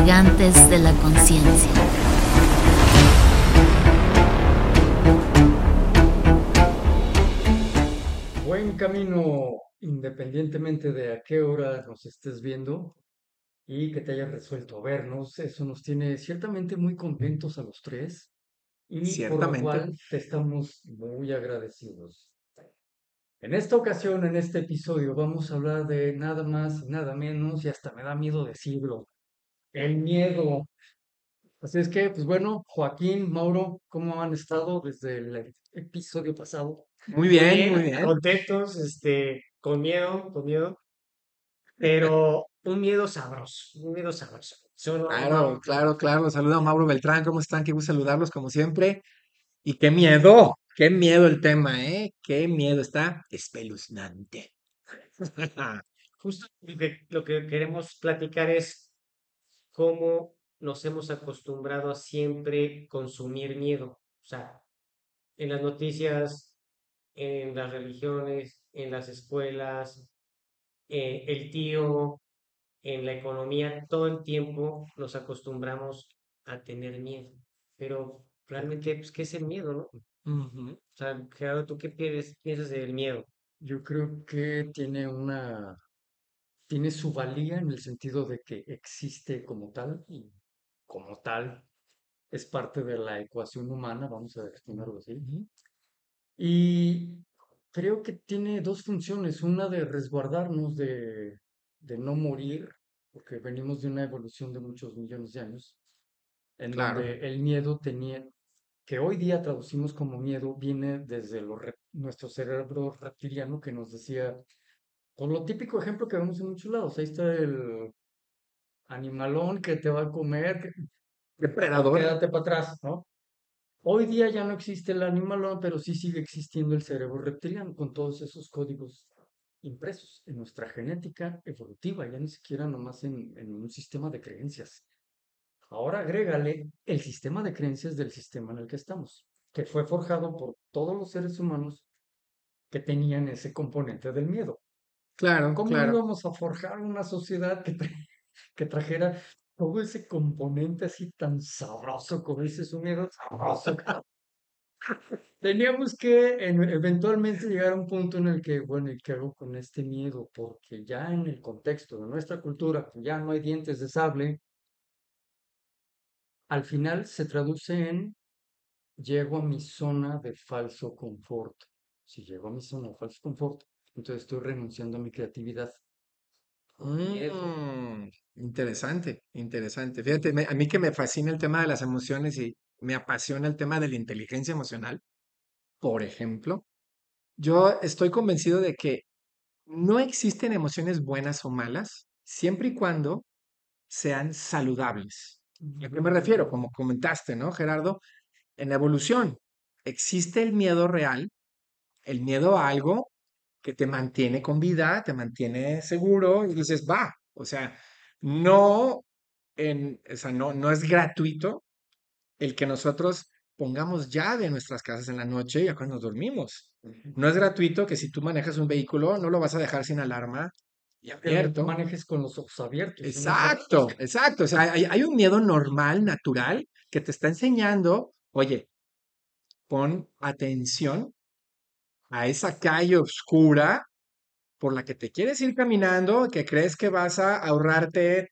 navegantes de la conciencia. Buen camino, independientemente de a qué hora nos estés viendo y que te hayas resuelto vernos. Eso nos tiene ciertamente muy contentos a los tres y por lo Ciertamente. cual te estamos muy agradecidos. En esta ocasión, en este episodio, vamos a hablar de nada más y nada menos, y hasta me da miedo decirlo, el miedo. Así es que, pues bueno, Joaquín, Mauro, ¿cómo han estado desde el episodio pasado? Muy bien, muy bien. Contentos, este, con miedo, con miedo, pero un miedo sabroso, un miedo sabroso. Solo- Claro, claro, claro. Saludo a Mauro Beltrán, ¿cómo están? Qué gusto saludarlos como siempre. Y qué miedo, qué miedo el tema, ¿eh? Qué miedo, está espeluznante. Justo lo que, lo que queremos platicar es cómo nos hemos acostumbrado a siempre consumir miedo. O sea, en las noticias, en las religiones, en las escuelas, eh, el tío, en la economía, todo el tiempo nos acostumbramos a tener miedo. Pero realmente, pues, ¿qué es el miedo, no? Ujú. O sea, Gerardo, ¿tú qué piensas del miedo? Yo creo que tiene una, tiene su valía en el sentido de que existe como tal y como tal es parte de la ecuación humana, vamos a exponerlo así. Y creo que tiene dos funciones, una de resguardarnos de, de no morir, porque venimos de una evolución de muchos millones de años, en Claro. donde el miedo tenía, que hoy día traducimos como miedo, viene desde lo nuestro cerebro reptiliano que nos decía, con lo típico ejemplo que vemos en muchos lados, ahí está el animalón que te va a comer, que- Depredador. quédate para atrás, ¿no? Hoy día ya no existe el animalón, pero sí sigue existiendo el cerebro reptiliano con todos esos códigos impresos en nuestra genética evolutiva, ya ni siquiera nomás en, en un sistema de creencias. Ahora agrégale el sistema de creencias del sistema en el que estamos, que fue forjado por todos los seres humanos que tenían ese componente del miedo. Claro, ¿Cómo claro. íbamos a forjar una sociedad que, tra- que trajera todo ese componente así tan sabroso, como dices, un miedo sabroso? Teníamos que en- eventualmente llegar a un punto en el que, bueno, ¿y qué hago con este miedo? Porque ya en el contexto de nuestra cultura, que ya no hay dientes de sable, al final se traduce en llego a mi zona de falso confort. Si llego a mi zona de falso confort, entonces estoy renunciando a mi creatividad. Mm, interesante, interesante. Fíjate, me- a mí que me fascina el tema de las emociones y me apasiona el tema de la inteligencia emocional, por ejemplo, yo estoy convencido de que no existen emociones buenas o malas, siempre y cuando sean saludables. ¿A qué me refiero? Como comentaste, ¿no, Gerardo? En la evolución existe el miedo real, el miedo a algo que te mantiene con vida, te mantiene seguro y dices, va, o sea, no, en, o sea, no, no es gratuito el que nosotros pongamos llave en nuestras casas en la noche ya cuando nos dormimos. No es gratuito que si tú manejas un vehículo no lo vas a dejar sin alarma y abierto. manejes con los ojos abiertos. ¿no? Exacto, exacto. O sea, hay, hay un miedo normal, natural, que te está enseñando, oye, pon atención a esa calle oscura por la que te quieres ir caminando, que crees que vas a ahorrarte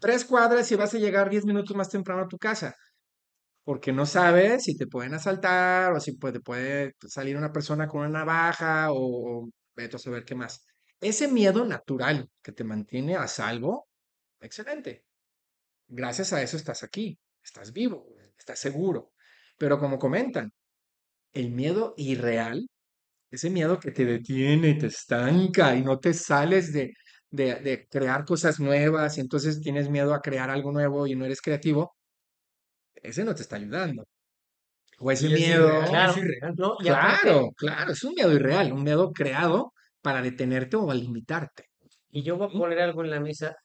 tres cuadras y vas a llegar diez minutos más temprano a tu casa, porque no sabes si te pueden asaltar o si puede, puede salir una persona con una navaja o vete a saber qué más. Ese miedo natural que te mantiene a salvo, excelente. Gracias a eso estás aquí, estás vivo, estás seguro. Pero como comentan, el miedo irreal, ese miedo que te detiene, te estanca y no te sales de, de, de crear cosas nuevas y entonces tienes miedo a crear algo nuevo y no eres creativo, ese no te está ayudando. O ese Y es miedo, irreal, Claro, es irreal. ¿no? Y aparte, claro, claro, es un miedo irreal, un miedo creado para detenerte o a limitarte. y yo voy a Ujú. poner algo en la mesa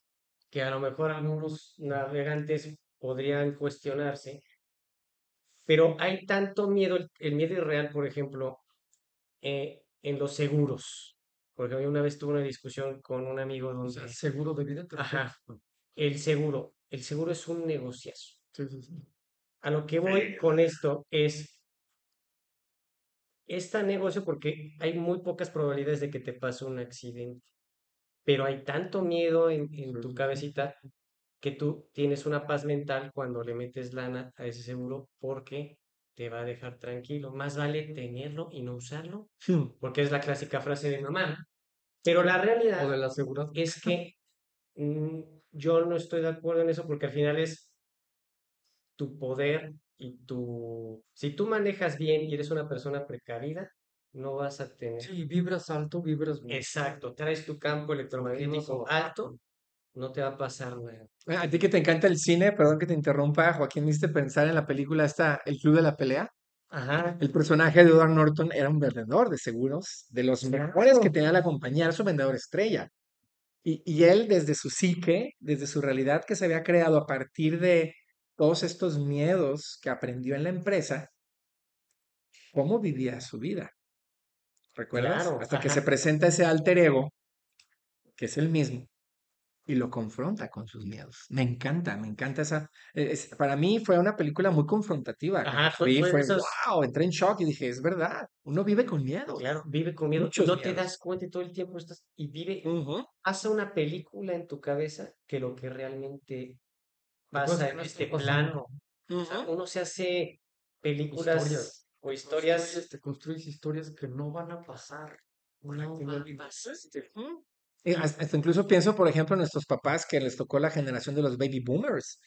que a lo mejor algunos navegantes podrían cuestionarse, pero hay tanto miedo, el miedo irreal, por ejemplo, eh, en los seguros. Porque una vez tuve una discusión con un amigo O sea, donde, seguro de vida. ajá, el seguro, el seguro es un negociazo. Sí, sí, sí. A lo que voy con esto es esta negocio porque hay muy pocas probabilidades de que te pase un accidente, pero hay tanto miedo en, en tu cabecita que tú tienes una paz mental cuando le metes lana a ese seguro porque te va a dejar tranquilo. Más vale tenerlo y no usarlo, Hmm. porque es la clásica frase de mi mamá. Pero la realidad O de la es que mm, yo no estoy de acuerdo en eso porque al final es tu poder y tu... Si tú manejas bien y eres una persona precavida, no vas a tener... Sí, vibras alto, vibras bajo. Exacto, traes tu campo electromagnético alto, no te va a pasar nada. A ti que te encanta el cine, perdón que te interrumpa, Joaquín, hiciste pensar en la película esta, El Club de la Pelea. Ajá, El personaje de Edward Norton era un vendedor de seguros, de los mejores que tenía la compañía, era su vendedor estrella. Y, y él, desde su psique, desde su realidad que se había creado a partir de todos estos miedos que aprendió en la empresa, ¿cómo vivía su vida? ¿Recuerdas? Claro, Hasta que se presenta ese alter ego, que es el mismo, y lo confronta con sus miedos. Me encanta, me encanta esa. e, es- para mí fue una película muy confrontativa. Ajá, fue- vi, fue fue, esas- wow, entré en shock y dije, es verdad, uno vive con miedo. claro, vive con miedo, Muchos no te miedos. das cuenta y todo el tiempo estás... Y vive, Ujú. pasa una película en tu cabeza que lo que realmente pasa en este plano. O sea, uno se hace películas Historias. o historias te construyes historias que no van a pasar. no no van a viviste. pasar. Ujú. Y hasta incluso pienso, por ejemplo, en nuestros papás que les tocó la generación de los baby boomers.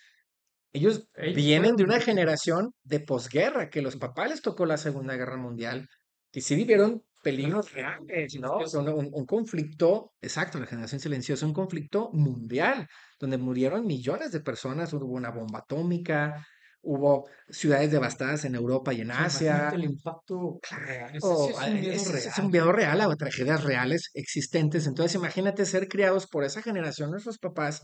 Ellos Ellos vienen de una generación de posguerra, que los papás les tocó la Segunda Guerra Mundial, que sí vivieron peligros reales, ¿no? O sea, un, un- un conflicto, exacto, la generación silenciosa, un conflicto mundial, donde murieron millones de personas, hubo una bomba atómica, hubo ciudades devastadas en Europa y en Asia. el impacto real. Sí es un miedo es, es real. un miedo real a tragedias reales existentes. Entonces, imagínate ser criados por esa generación, nuestros papás.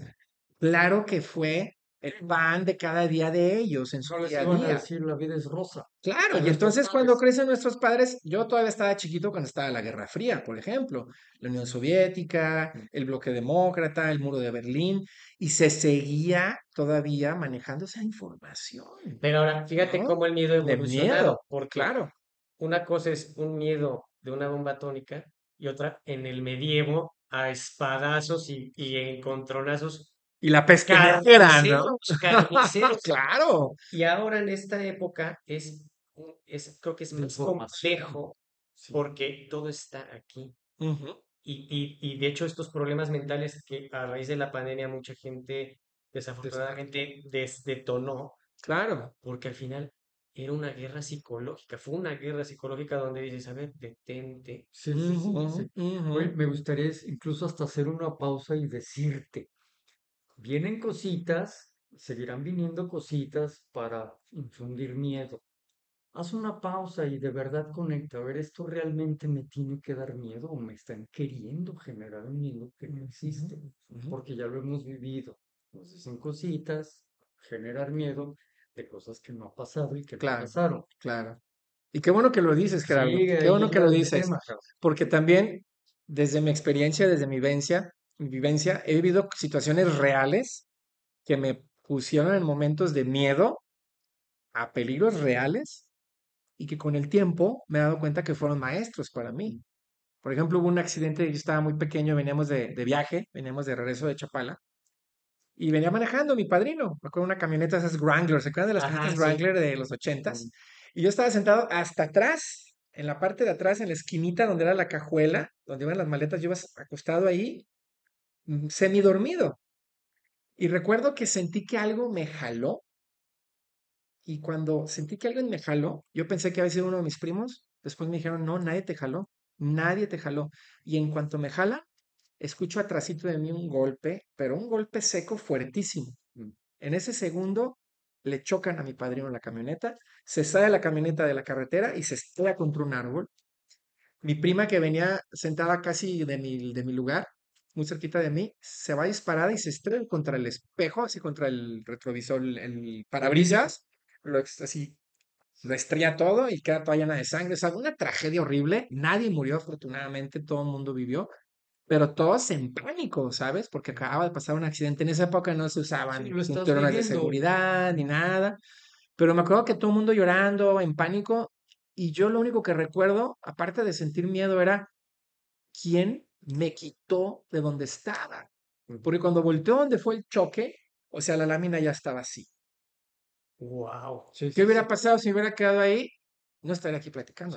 Claro que fue el pan de cada día de ellos en su les día a día. decir la vida es rosa. Claro, y entonces cuando crecen nuestros padres, yo todavía estaba chiquito cuando estaba la Guerra Fría, por ejemplo, la Unión Soviética, el bloque demócrata, el muro de Berlín, y se seguía todavía manejando esa información. Pero ahora, fíjate ¿no? cómo el miedo ha De evolucionado, miedo, porque claro. una cosa es un miedo de una bomba atómica y otra en el medievo a espadazos y, y encontronazos Y la peste negra, ¿no? carniceros. Claro. Y ahora en esta época es, es creo que es más complejo Sí. porque todo está aquí. Ujú. Y, y, y de hecho estos problemas mentales que a raíz de la pandemia mucha gente desafortunadamente des- detonó, Claro. porque al final era una guerra psicológica, fue una guerra psicológica donde dices, a ver, detente. Sí, sí, sí. Oye, me gustaría incluso hasta hacer una pausa y decirte, vienen cositas, seguirán viniendo cositas para infundir miedo. Haz una pausa y de verdad conecta. A ver, ¿esto realmente me tiene que dar miedo o me están queriendo generar un miedo que no existe? Porque ya lo hemos vivido. Nos dicen cositas, generar miedo de cosas que no ha pasado y que no Claro. pasaron. Claro. Y qué bueno que lo dices, Gerardo. Sigue Qué bueno que lo dices. tema. Porque también, desde mi experiencia, desde mi vivencia, vivencia, he vivido situaciones reales que me pusieron en momentos de miedo a peligros reales y que con el tiempo me he dado cuenta que fueron maestros para mí. Por ejemplo, hubo un accidente, yo estaba muy pequeño, veníamos de, de viaje, veníamos de regreso de Chapala, y venía manejando mi padrino, me acuerdo una camioneta, esas Wrangler, ¿se acuerdan de las Ajá, camionetas sí. Wrangler de los ochentas? Y yo estaba sentado hasta atrás, en la parte de atrás, en la esquinita donde era la cajuela, donde iban las maletas, yo iba acostado ahí, mm, semidormido. Y recuerdo que sentí que algo me jaló. Y cuando sentí que alguien me jaló, yo pensé que había sido uno de mis primos. Después me dijeron, no, nadie te jaló. Nadie te jaló. Y en cuanto me jala, escucho atrásito de mí un golpe, pero un golpe seco fuertísimo. Mm. En ese segundo le chocan a mi padrino la camioneta, se sale la camioneta de la carretera y se estrella contra un árbol. Mi prima que venía sentada casi de mi, de mi lugar, muy cerquita de mí, se va disparada y se estrella contra el espejo, así contra el retrovisor, el, parabrisas, lo así, lo estrella todo y queda toda llena de sangre. O sea, una tragedia horrible. Nadie murió, afortunadamente, todo el mundo vivió. pero todos en pánico, ¿sabes? Porque acababa de pasar un accidente. En esa época no se usaban Sí, cinturones de seguridad ni nada. Pero me acuerdo que todo el mundo llorando, en pánico, y yo lo único que recuerdo, aparte de sentir miedo, era quién me quitó de donde estaba. Porque cuando volteó donde fue el choque, o sea, la lámina ya estaba así. Wow. Sí, ¿Qué hubiera sí. pasado si me hubiera quedado ahí? No estaría aquí platicando.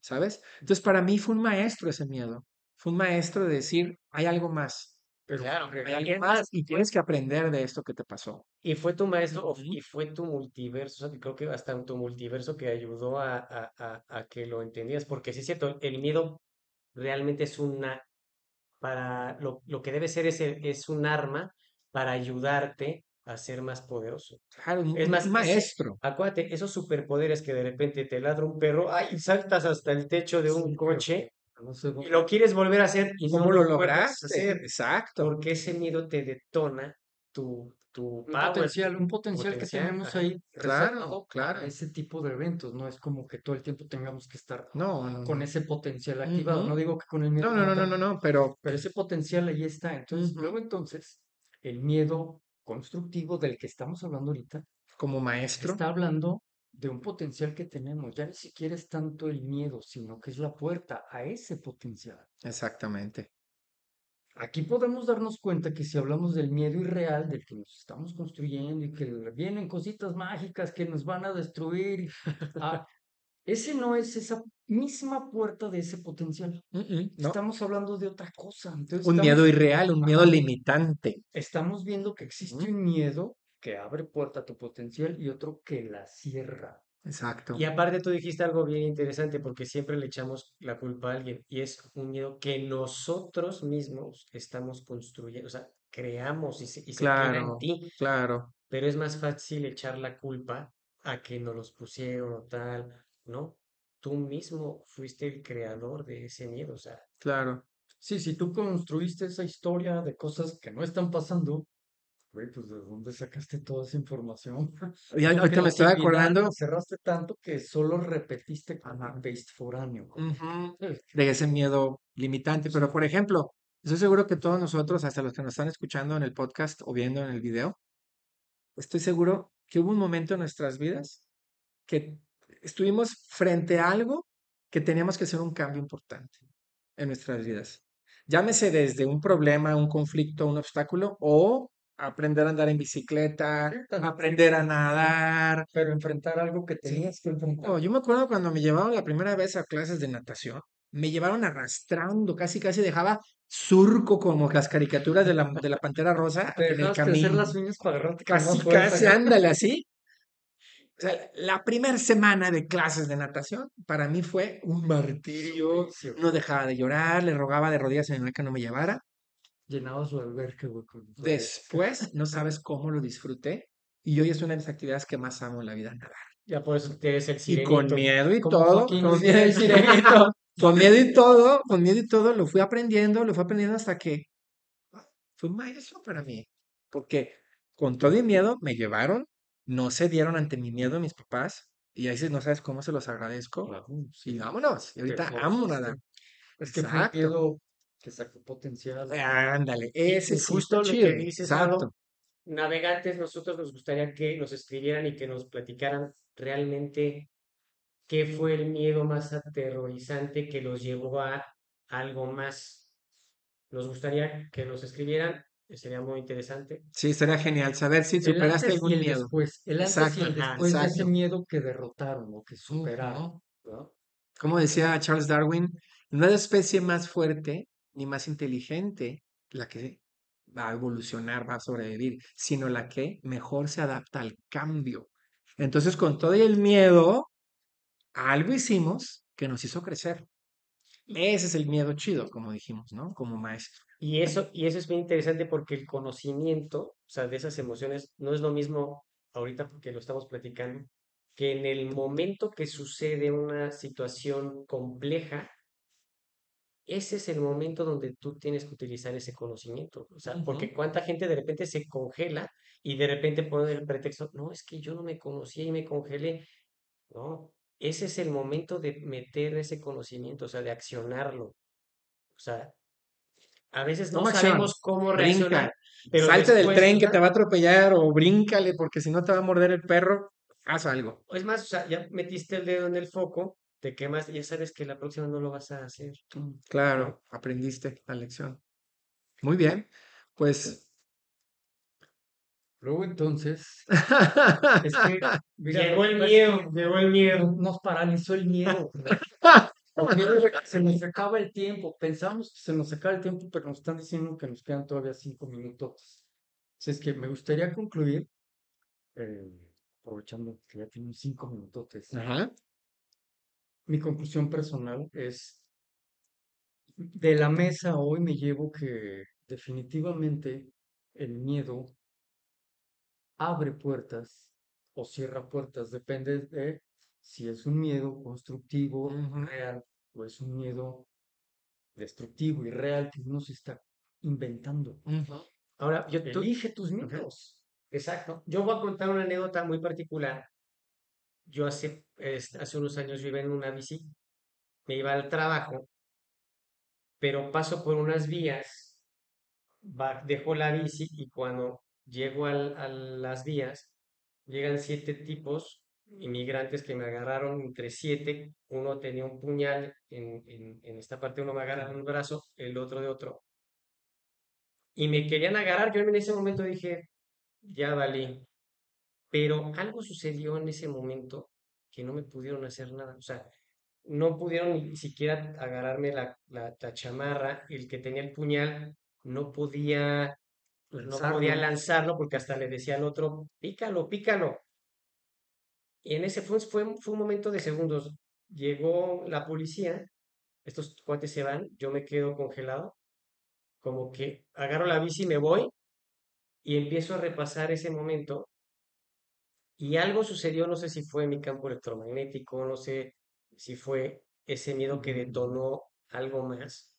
¿sabes? Entonces, para mí fue un maestro ese miedo. Fue un maestro de decir, hay algo más, Pero Claro, hay algo más y tienes que aprender de esto que te pasó. Y fue tu maestro, y fue tu multiverso, o sea, creo que hasta tu multiverso que ayudó a, a- a- a que lo entendías, porque sí es cierto, el miedo realmente es una, para, lo, lo que debe ser es, es un arma para ayudarte a ser más poderoso. Claro, Es más, maestro. acuérdate, esos superpoderes que de repente te ladra un perro, ¡ay! saltas hasta el techo de un Sí, coche no sé y lo quieres volver a hacer y no ¿Cómo lo lo hacer, Exacto. porque ese miedo te detona tu, tu un power, potencial, un potencial, potencial, que tenemos ahí Claro, claro. ese tipo de eventos. No es como que todo el tiempo tengamos que estar No, no, con no. ese potencial activado. Ujú. No digo que con el miedo No, no, no, no, pero- no, pero pero ese potencial ahí está. Entonces, Ujú. luego entonces, el miedo constructivo del que estamos hablando ahorita como maestro, está hablando de un potencial que tenemos. Ya ni siquiera es tanto el miedo, sino que es la puerta a ese potencial. exactamente. Aquí podemos darnos cuenta que si hablamos del miedo irreal, del que nos estamos construyendo y que vienen cositas mágicas que nos van a destruir, ah, ese no es esa misma puerta de ese potencial. Mm, mm, no. Estamos hablando de otra cosa. Entonces Un estamos- miedo irreal, un miedo limitante. estamos viendo que existe Ujú. un miedo que abre puerta a tu potencial y otro que la cierra. Exacto. Y aparte tú dijiste algo bien interesante porque siempre le echamos la culpa a alguien y es un miedo que nosotros mismos estamos construyendo, o sea, creamos y se, y se queda en ti, claro. pero es más fácil echar la culpa a que nos los pusieron o tal, ¿no? Tú mismo fuiste el creador de ese miedo, o sea, Claro. Sí, si tú construiste esa historia de cosas que no están pasando, güey, pues ¿de dónde sacaste toda esa información? Y ahorita me estoy acordando cerraste tanto que solo repetiste Ajá. copy-paste foráneo. ujú, Sí. de ese miedo limitante. Pero, por ejemplo, estoy seguro que todos nosotros, hasta los que nos están escuchando en el podcast o viendo en el video, estoy seguro que hubo un momento en nuestras vidas que estuvimos frente a algo que teníamos que hacer un cambio importante en nuestras vidas. Llámese desde un problema, un conflicto, un obstáculo o aprender a andar en bicicleta, aprender a nadar. Pero enfrentar algo que Sí. tenías que enfrentar. Oh, yo me acuerdo cuando me llevaron la primera vez a clases de natación, me llevaron arrastrando, casi casi dejaba surco como las caricaturas de la, de la Pantera Rosa Te en el camino. las uñas para agarrarte Casi, casi, ándale así. O sea, la primera semana de clases de natación para mí fue un martirio. No dejaba de llorar, le rogaba de rodillas a mi mamá que no me llevara. Llenaba su alberca, güey. Después, no sabes cómo lo disfruté. Y hoy es una de mis actividades que más amo en la vida, nadar. ya por eso eres el Y con sirenito. miedo y todo, con miedo y Sirenito. sirenito, con miedo y todo, con miedo y todo, lo fui aprendiendo, lo fui aprendiendo hasta que fue un maestro para mí. Porque con todo y miedo me llevaron, no se dieron ante mi miedo mis papás, y ahí sí no sabes cómo se los agradezco. Claro, Y vámonos, y ahorita amo nadar. Es que fue un miedo que sacó potencial. Ándale, ese sí justo lo que dices, Exacto. navegantes, nosotros nos gustaría que nos escribieran y que nos platicaran realmente qué fue el miedo más aterrorizante que los llevó a algo más. Nos gustaría que nos escribieran, sería muy interesante. Sí, sería genial saber si superaste algún miedo. después. El antes y Exacto, el de ese miedo que derrotaron o que superaron. Como decía Charles Darwin, no hay especie más fuerte ni más inteligente la que va a evolucionar, va a sobrevivir, sino la que mejor se adapta al cambio. Entonces, con todo el miedo, algo hicimos que nos hizo crecer. Ese es el miedo chido, como dijimos, ¿no? Como maestro. Y eso, y eso es bien interesante porque el conocimiento, o sea, de esas emociones, no es lo mismo ahorita porque lo estamos platicando, que en el momento que sucede una situación compleja, ese es el momento donde tú tienes que utilizar ese conocimiento. O sea, porque cuánta gente de repente se congela y de repente pone el pretexto, no, es que yo no me conocía y me congelé. No, ese es el momento de meter ese conocimiento, o sea, de accionarlo. O sea, a veces no sabemos cómo reaccionar, pero salte del tren que te va a atropellar o bríncale porque si no te va a morder el perro, haz algo. es más, o sea, ya metiste el dedo en el foco, te quemas, ya sabes que la próxima no lo vas a hacer. Mm, Claro, aprendiste la lección. Muy bien, pues Luego entonces, Es que mira, llegó el miedo, llegó el miedo. nos, paralizó el miedo. Porque se nos acaba el tiempo. Pensamos que se nos acaba el tiempo, pero nos están diciendo que nos quedan todavía cinco minutos. Así es que me gustaría concluir, eh, aprovechando que ya tenemos cinco minutos. Ajá. Mi conclusión personal es, de la mesa hoy me llevo que definitivamente el miedo abre puertas o cierra puertas, depende de si es un miedo constructivo, real, o es un miedo destructivo y real que uno se está inventando. Ahora, yo, tú- Elige tus miedos. exacto. Yo voy a contar una anécdota muy particular. Yo hace, es- hace unos años vivía en una bici, me iba al trabajo, pero paso por unas vías, va- dejo la bici y cuando llego al- a las vías, llegan siete tipos inmigrantes que me agarraron entre siete. Uno tenía un puñal en, en, en esta parte, uno me agarra en un brazo, el otro de otro. Y me querían agarrar. Yo en ese momento dije, ya valí. Pero algo sucedió en ese momento que no me pudieron hacer nada. O sea, no pudieron ni siquiera agarrarme la, la, la chamarra. El que tenía el puñal no podía, no podía Lanzarlo. lanzarlo porque hasta le decía al otro, pícalo, pícalo. Y en ese fue, fue, fue un momento de segundos. Llegó la policía, estos cuates se van, yo me quedo congelado, como que agarro la bici y me voy y empiezo a repasar ese momento y algo sucedió, no sé si fue mi campo electromagnético, no sé si fue ese miedo que detonó algo más,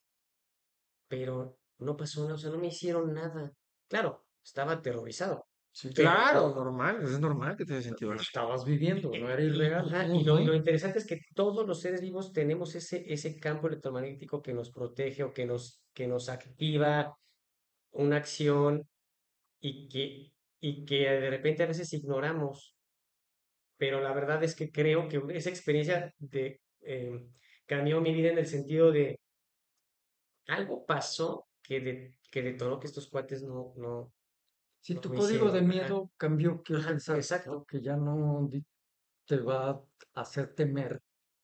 pero no pasó nada, o sea, no me hicieron nada. Claro, estaba aterrorizado. Sí, Claro, normal, es normal que te haya sentido Lo así. estabas viviendo, no era Y- irreal. ajá, y lo, y lo interesante es que todos los seres vivos tenemos ese, ese campo electromagnético que nos protege o que nos, que nos activa una acción y que, y que de repente a veces ignoramos. Pero la verdad es que creo que esa experiencia de, eh, cambió mi vida en el sentido de algo pasó que, de- que detonó que estos cuates no, no, Si no tu código de hicieron, ajá. miedo cambió, pensar, exacto. ¿no? que ya no te va a hacer temer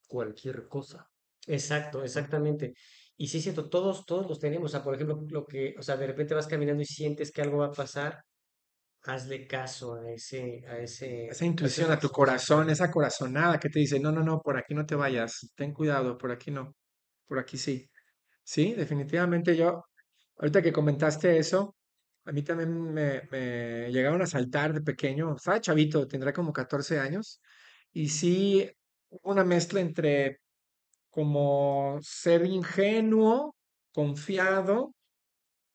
cualquier cosa. Exacto, exactamente. Y sí siento, todos, todos los tenemos. O sea, por ejemplo, lo que, o sea, de repente vas caminando y sientes que algo va a pasar, hazle caso a ese, a ese, Esa intuición, a tu corazón, esa corazonada que te dice, no, no, no, por aquí no te vayas, ten cuidado, por aquí no, por aquí sí. Sí, definitivamente yo, ahorita que comentaste eso, a mí también me, me llegaron a saltar de pequeño, estaba chavito, tendrá como 14 años, y sí, una mezcla entre como ser ingenuo, confiado,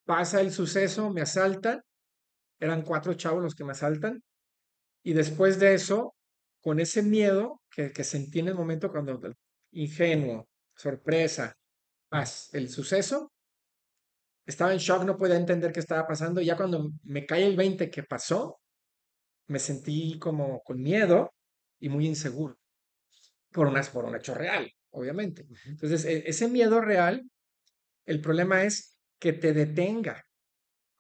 pasa el suceso, me asaltan, eran cuatro chavos los que me asaltan, y después de eso, con ese miedo que, que sentí en el momento cuando ingenuo, sorpresa, paz, el suceso, estaba en shock, no podía entender qué estaba pasando. Y ya cuando me cae el 20 que pasó, me sentí como con miedo y muy inseguro. Por, unas, por un hecho real, obviamente. Entonces, e- ese miedo real, el problema es que te detenga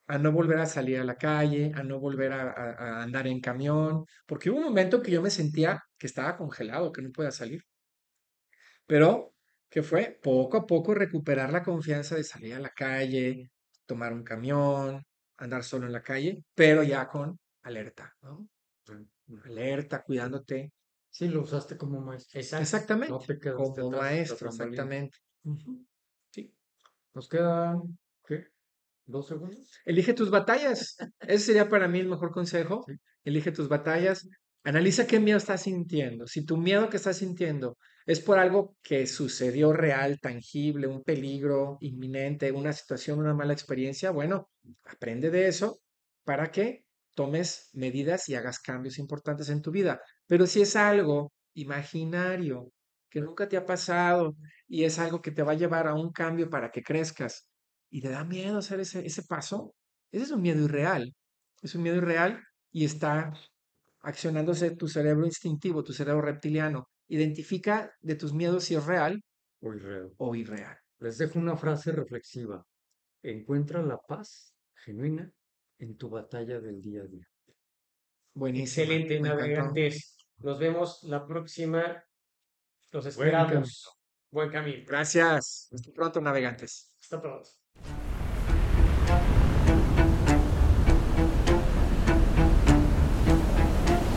a no volver a salir a la calle, a no volver a, a- a andar en camión, porque hubo un momento que yo me sentía que estaba congelado, que no podía salir. Pero, ¿qué fue? Poco a poco recuperar la confianza de salir a la calle, tomar un camión, andar solo en la calle, pero ya con alerta, ¿no? Alerta, cuidándote. Sí, lo usaste como maestro. Exacto. Exactamente. No Como maestro, exactamente. Sí. Nos quedan, ¿qué? ¿Dos segundos? Elige tus batallas. Ese sería para mí el mejor consejo. Sí. Elige tus batallas. Analiza qué miedo estás sintiendo. Si tu miedo que estás sintiendo es por algo que sucedió real, tangible, un peligro inminente, una situación, una mala experiencia, bueno, aprende de eso para que tomes medidas y hagas cambios importantes en tu vida. Pero si es algo imaginario, que nunca te ha pasado y es algo que te va a llevar a un cambio para que crezcas y te da miedo hacer ese, ese paso, ese es un miedo irreal. Es un miedo irreal y está accionándose tu cerebro instintivo, tu cerebro reptiliano. Identifica de tus miedos si es real o irreal. o irreal. Les dejo una frase reflexiva. Encuentra la paz genuina en tu batalla del día a día. Buenísimo. Excelente, me encantó. navegantes. Nos vemos la próxima. Los Buen camino. esperamos. Buen camino. Gracias. Hasta pronto, navegantes. Hasta pronto.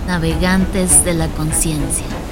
Navegantes de la conciencia.